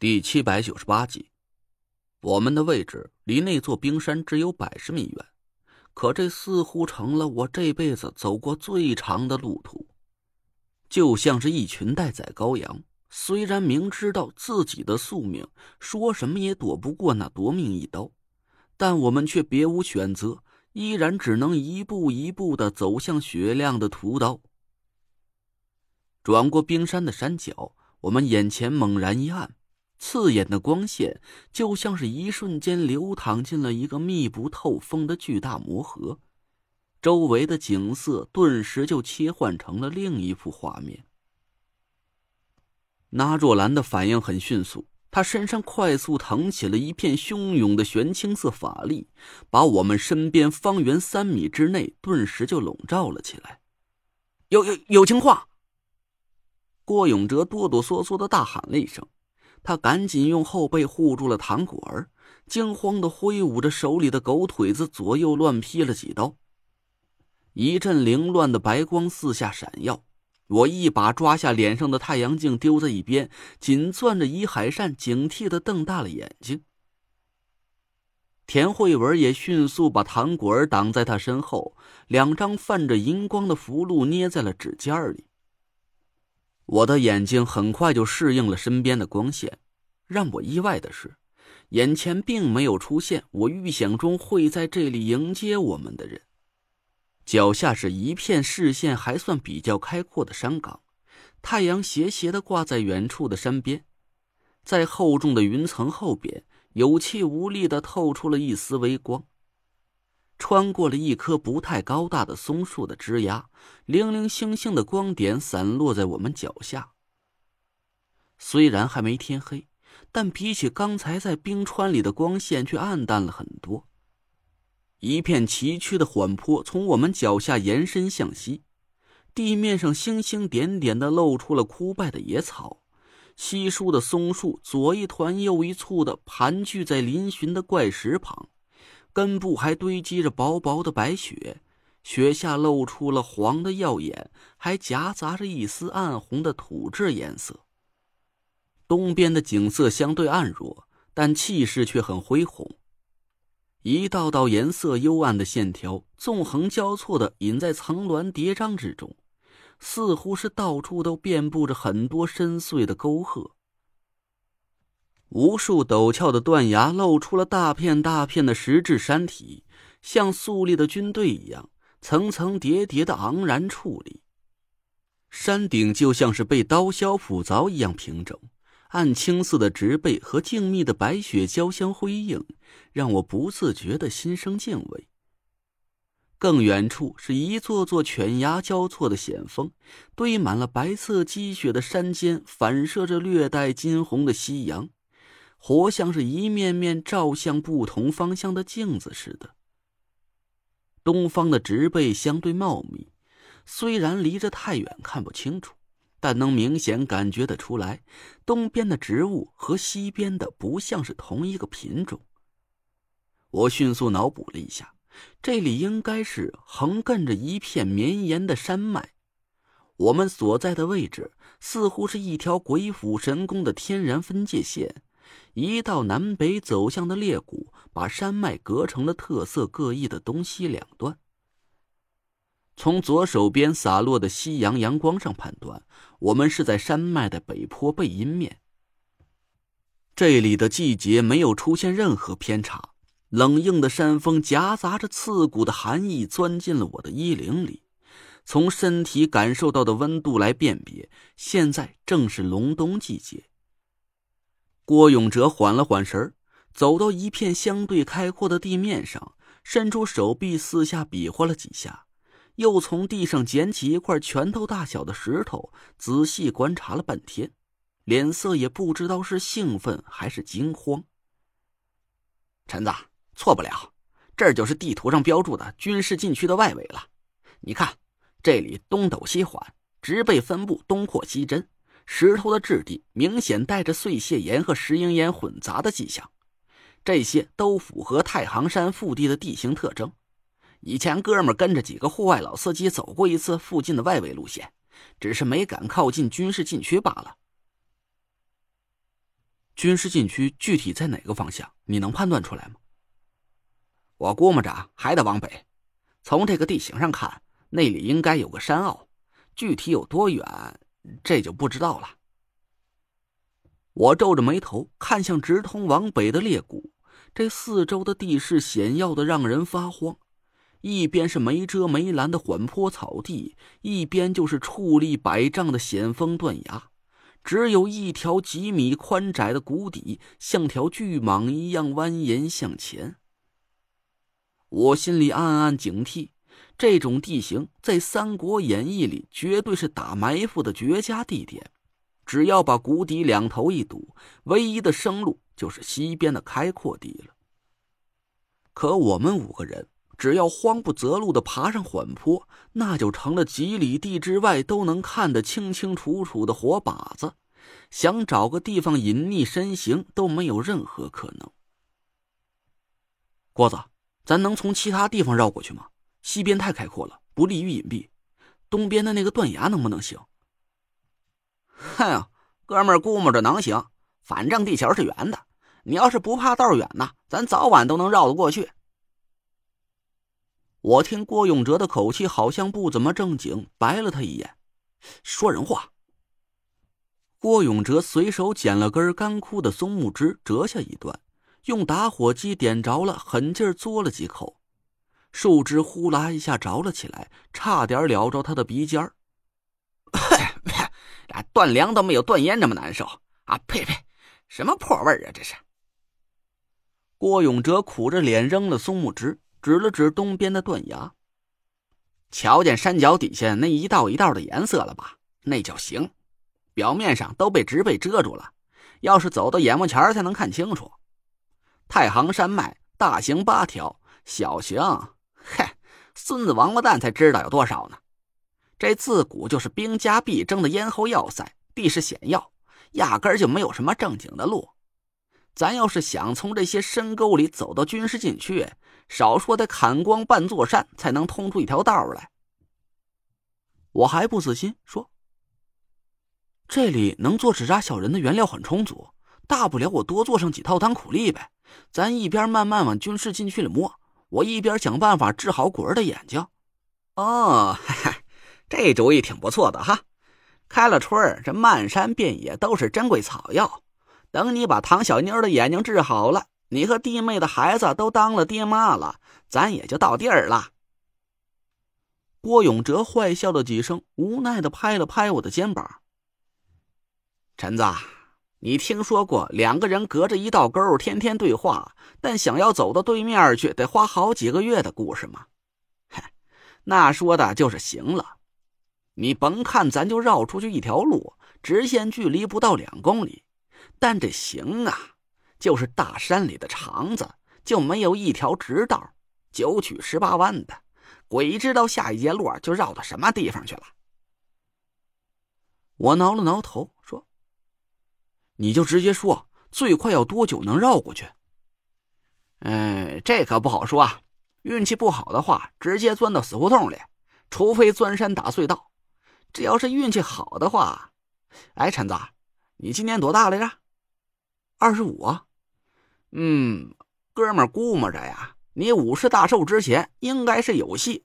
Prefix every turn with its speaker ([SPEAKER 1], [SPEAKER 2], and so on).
[SPEAKER 1] 第七百九十八集，我们的位置离那座冰山只有百十米远，可这似乎成了我这辈子走过最长的路途。就像是一群待宰羔羊，虽然明知道自己的宿命，说什么也躲不过那夺命一刀，但我们却别无选择，依然只能一步一步的走向雪亮的屠刀。转过冰山的山脚，我们眼前猛然一暗。刺眼的光线就像是一瞬间流淌进了一个密不透风的巨大魔盒，周围的景色顿时就切换成了另一幅画面。那若兰的反应很迅速，她身上快速腾起了一片汹涌的玄青色法力，把我们身边方圆三米之内顿时就笼罩了起来。有有有情况！郭永哲哆哆嗦嗦的大喊了一声。他赶紧用后背护住了唐果儿，惊慌的挥舞着手里的狗腿子，左右乱劈了几刀。一阵凌乱的白光四下闪耀，我一把抓下脸上的太阳镜，丢在一边，紧攥着伊海扇，警惕的瞪大了眼睛。田慧文也迅速把唐果儿挡在他身后，两张泛着银光的符箓捏在了指尖里。我的眼睛很快就适应了身边的光线，让我意外的是，眼前并没有出现我预想中会在这里迎接我们的人。脚下是一片视线还算比较开阔的山岗，太阳斜斜的挂在远处的山边，在厚重的云层后边，有气无力的透出了一丝微光。穿过了一棵不太高大的松树的枝桠，零零星星的光点散落在我们脚下。虽然还没天黑，但比起刚才在冰川里的光线却暗淡了很多。一片崎岖的缓坡从我们脚下延伸向西，地面上星星点点的露出了枯败的野草，稀疏的松树左一团右一簇的盘踞在嶙峋的怪石旁。根部还堆积着薄薄的白雪，雪下露出了黄的耀眼，还夹杂着一丝暗红的土质颜色。东边的景色相对暗弱，但气势却很恢宏。一道道颜色幽暗的线条纵横交错的隐在层峦叠嶂之中，似乎是到处都遍布着很多深邃的沟壑。无数陡峭的断崖露出了大片大片的石质山体，像肃立的军队一样，层层叠叠的昂然矗立。山顶就像是被刀削斧凿一样平整，暗青色的植被和静谧的白雪交相辉映，让我不自觉的心生敬畏。更远处是一座座犬牙交错的险峰，堆满了白色积雪的山间反射着略带金红的夕阳。活像是一面面照向不同方向的镜子似的。东方的植被相对茂密，虽然离着太远看不清楚，但能明显感觉得出来，东边的植物和西边的不像是同一个品种。我迅速脑补了一下，这里应该是横亘着一片绵延的山脉。我们所在的位置似乎是一条鬼斧神工的天然分界线。一道南北走向的裂谷，把山脉隔成了特色各异的东西两端。从左手边洒落的夕阳阳光上判断，我们是在山脉的北坡背阴面。这里的季节没有出现任何偏差，冷硬的山风夹杂着刺骨的寒意钻进了我的衣领里。从身体感受到的温度来辨别，现在正是隆冬季节。郭永哲缓了缓神走到一片相对开阔的地面上，伸出手臂四下比划了几下，又从地上捡起一块拳头大小的石头，仔细观察了半天，脸色也不知道是兴奋还是惊慌。
[SPEAKER 2] 陈子，错不了，这就是地图上标注的军事禁区的外围了。你看，这里东陡西缓，植被分布东阔西针。石头的质地明显带着碎屑岩和石英岩混杂的迹象，这些都符合太行山腹地的地形特征。以前哥们跟着几个户外老司机走过一次附近的外围路线，只是没敢靠近军事禁区罢了。
[SPEAKER 1] 军事禁区具体在哪个方向？你能判断出来吗？
[SPEAKER 2] 我估摸着还得往北。从这个地形上看，那里应该有个山坳，具体有多远，这就不知道了。
[SPEAKER 1] 我皱着眉头看向直通往北的裂谷，这四周的地势险要的让人发慌。一边是没遮没拦的缓坡草地，一边就是矗立百丈的险峰断崖，只有一条几米宽窄的谷底，像条巨蟒一样蜿蜒向前。我心里暗暗警惕，这种地形在《三国演义》里绝对是打埋伏的绝佳地点。只要把谷底两头一堵，唯一的生路就是西边的开阔地了。可我们五个人。只要慌不择路的爬上缓坡，那就成了几里地之外都能看得清清楚楚的活靶子，想找个地方隐匿身形都没有任何可能。郭子，咱能从其他地方绕过去吗？西边太开阔了，不利于隐蔽。东边的那个断崖能不能行？
[SPEAKER 2] 嗨 呀，哥们儿估摸着能行，反正地球是圆的，你要是不怕道远呢，咱早晚都能绕得过去。
[SPEAKER 1] 我听郭永哲的口气好像不怎么正经，白了他一眼，说人话。郭永哲随手捡了根干枯的松木枝，折下一段，用打火机点着了，狠劲嘬了几口，树枝呼啦一下着了起来，差点燎着他的鼻尖儿。
[SPEAKER 2] 断粮都没有断烟这么难受啊！呸呸，什么破味儿啊！这是。
[SPEAKER 1] 郭永哲苦着脸扔了松木枝。指了指东边的断崖，
[SPEAKER 2] 瞧见山脚底下那一道一道的颜色了吧？那叫形，表面上都被植被遮住了，要是走到眼目前才能看清楚。太行山脉大形八条，小形，嗨，孙子王八蛋才知道有多少呢。这自古就是兵家必争的咽喉要塞，地势险要，压根儿就没有什么正经的路。咱要是想从这些深沟里走到军事禁区，少说得砍光半座山，才能通出一条道来。
[SPEAKER 1] 我还不死心，说：“这里能做纸扎小人的原料很充足，大不了我多做上几套当苦力呗。咱一边慢慢往军事禁区里摸，我一边想办法治好果儿的眼睛。”
[SPEAKER 2] 哦，这主意挺不错的哈。开了春儿这漫山遍野都是珍贵草药。等你把唐小妞的眼睛治好了，你和弟妹的孩子都当了爹妈了，咱也就到地儿了。
[SPEAKER 1] 郭永哲坏笑了几声，无奈的拍了拍我的肩膀：“
[SPEAKER 2] 陈子，你听说过两个人隔着一道沟天天对话，但想要走到对面去得花好几个月的故事吗？嗨，那说的就是行了。你甭看咱就绕出去一条路，直线距离不到两公里。”但这行啊，就是大山里的肠子，就没有一条直道，九曲十八弯的，鬼知道下一节路就绕到什么地方去了。
[SPEAKER 1] 我挠了挠头，说：“你就直接说，最快要多久能绕过去？”
[SPEAKER 2] 嗯，这可不好说啊。运气不好的话，直接钻到死胡同里，除非钻山打隧道。这要是运气好的话，哎，陈子，你今年多大来着？
[SPEAKER 1] 二十五啊，
[SPEAKER 2] 嗯，哥们估摸着呀，你五十大寿之前应该是有戏。